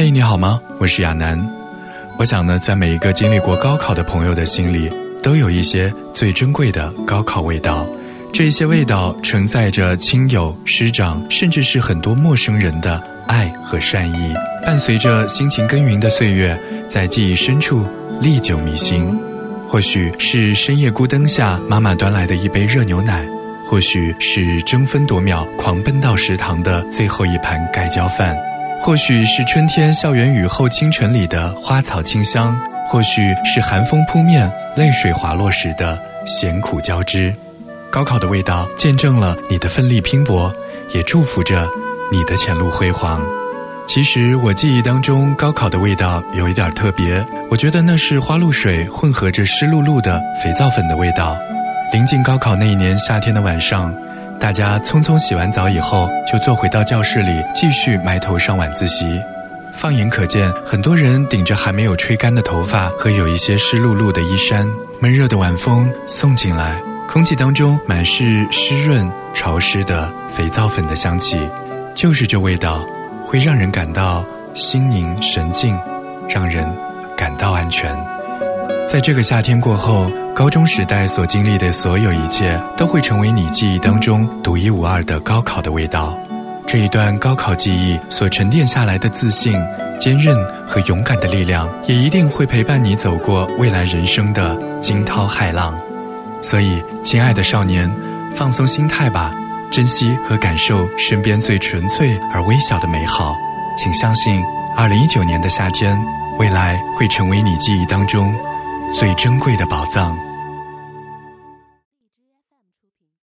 嘿，你好吗？我是亚楠。我想呢，在每一个经历过高考的朋友的心里，都有一些最珍贵的高考味道。这些味道承载着亲友、师长，甚至是很多陌生人的爱和善意，伴随着辛勤耕耘的岁月，在记忆深处历久弥新。或许是深夜孤灯下妈妈端来的一杯热牛奶，或许是争分夺秒狂奔到食堂的最后一盘盖浇饭，或许是春天校园雨后清晨里的花草清香，或许是寒风扑面泪水滑落时的咸苦交织。高考的味道见证了你的奋力拼搏，也祝福着你的前路辉煌。其实我记忆当中高考的味道有一点特别，我觉得那是花露水混合着湿漉漉的肥皂粉的味道。临近高考那一年夏天的晚上，大家匆匆洗完澡以后，就坐回到教室里继续埋头上晚自习。放眼可见，很多人顶着还没有吹干的头发和有一些湿漉漉的衣衫，闷热的晚风送进来。空气当中满是湿润潮湿的肥皂粉的香气，就是这味道，会让人感到心宁神静，让人感到安全。在这个夏天过后，高中时代所经历的所有一切，都会成为你记忆当中独一无二的高考的味道。这一段高考记忆所沉淀下来的自信、坚韧和勇敢的力量，也一定会陪伴你走过未来人生的惊涛骇浪。所以，亲爱的少年，放松心态吧，珍惜和感受身边最纯粹而微小的美好。请相信，二零一九年的夏天，未来会成为你记忆当中最珍贵的宝藏。